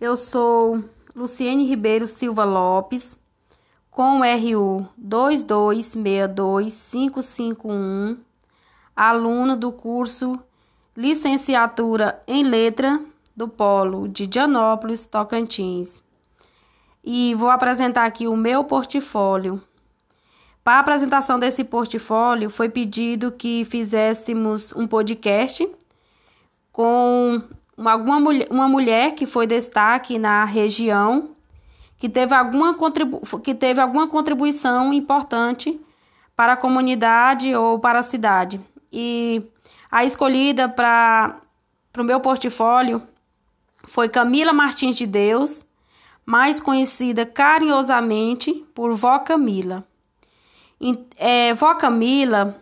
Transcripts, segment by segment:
Eu sou Luciene Ribeiro Silva Lopes, com RU 2262551, aluno do curso Licenciatura em Letra do Polo de Dianópolis, Tocantins. E vou apresentar aqui o meu portfólio. Para a apresentação desse portfólio, foi pedido que fizéssemos um podcast com uma, alguma mulher, uma mulher que foi destaque na região, que teve alguma, contribu que teve alguma contribuição importante para a comunidade ou para a cidade. E a escolhida para o meu portfólio foi Camila Martins de Deus, mais conhecida carinhosamente por Vó Camila. É, Vó Camila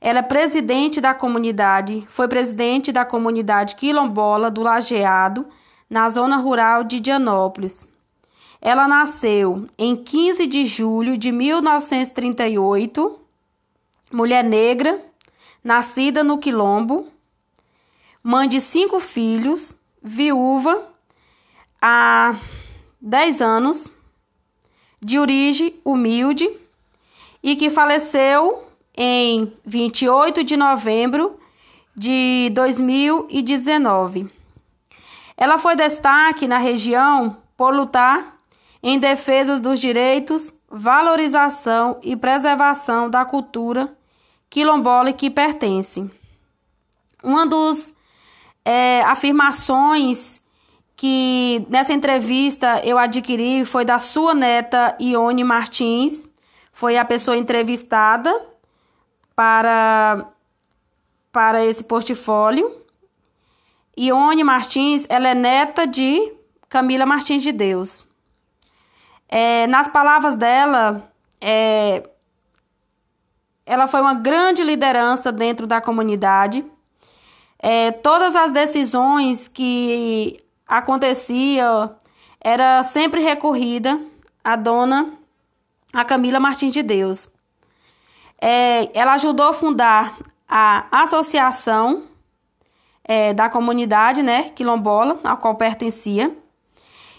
ela é presidente da comunidade, foi presidente da comunidade quilombola do Lajeado, na zona rural de Dianópolis. Ela nasceu em 15 de julho de 1938, mulher negra, nascida no Quilombo, mãe de cinco filhos, viúva há 10 anos, de origem humilde e que faleceu em 28 de novembro de 2019. Ela foi destaque na região por lutar em defesa dos direitos, valorização e preservação da cultura quilombola que pertence. Uma das é, afirmações que nessa entrevista eu adquiri foi da sua neta Ione Martins, foi a pessoa entrevistada para, para esse portfólio. Ione Martins, ela é neta de Camila Martins de Deus. É, nas palavras dela, é, ela foi uma grande liderança dentro da comunidade. É, todas as decisões que aconteciam era sempre recorrida à dona a Camila Martins de Deus. É, ela ajudou a fundar a associação é, da comunidade né, quilombola, a qual pertencia.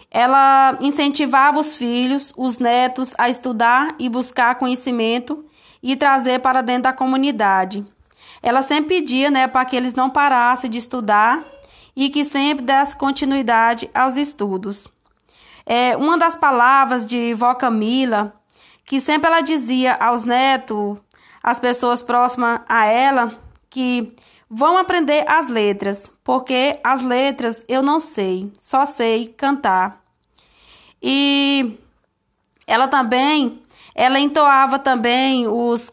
Ela incentivava os filhos, os netos a estudar e buscar conhecimento e trazer para dentro da comunidade. Ela sempre pedia né, para que eles não parassem de estudar e que sempre desse continuidade aos estudos. É, uma das palavras de Vó Camila, que sempre ela dizia aos netos as pessoas próximas a ela que vão aprender as letras, porque as letras eu não sei, só sei cantar. E ela também, ela entoava também os,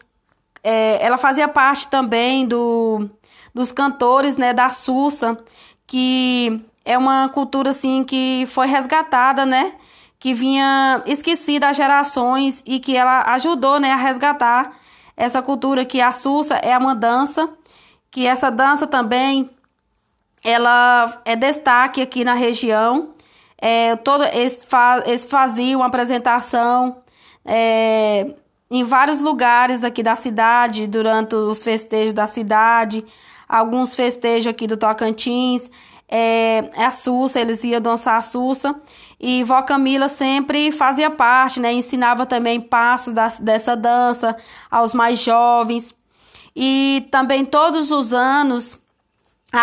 é, ela fazia parte também do, dos cantores, né, da Sussa, que é uma cultura assim que foi resgatada, né, que vinha esquecida há gerações e que ela ajudou, né, a resgatar essa cultura que a Sussa é uma dança, que essa dança também ela é destaque aqui na região. É, todo, eles, fa, eles faziam apresentação é, em vários lugares aqui da cidade, durante os festejos da cidade, alguns festejos aqui do Tocantins é, a Sussa, eles iam dançar a Sussa. E vó Camila sempre fazia parte, né? Ensinava também passos dessa dança aos mais jovens. E também todos os anos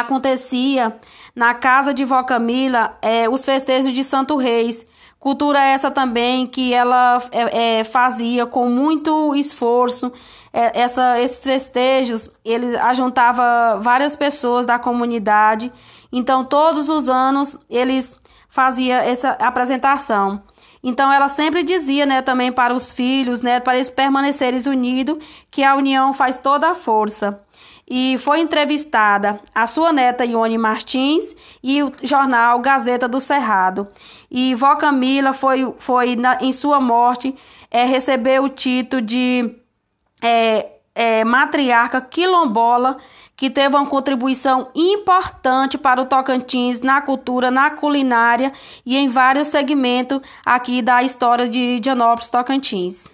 acontecia na casa de vó Camila é, os festejos de Santo Reis. Cultura essa também que ela é, é, fazia com muito esforço. É, essa, esses festejos, ele ajuntava várias pessoas da comunidade então, todos os anos eles faziam essa apresentação. Então, ela sempre dizia, né, também para os filhos, né, para eles permanecerem unidos, que a união faz toda a força. E foi entrevistada a sua neta Ione Martins e o jornal Gazeta do Cerrado. E Vó Camila foi, foi na, em sua morte, é, recebeu o título de é, é, matriarca quilombola que teve uma contribuição importante para o Tocantins na cultura, na culinária e em vários segmentos aqui da história de Dianópolis Tocantins.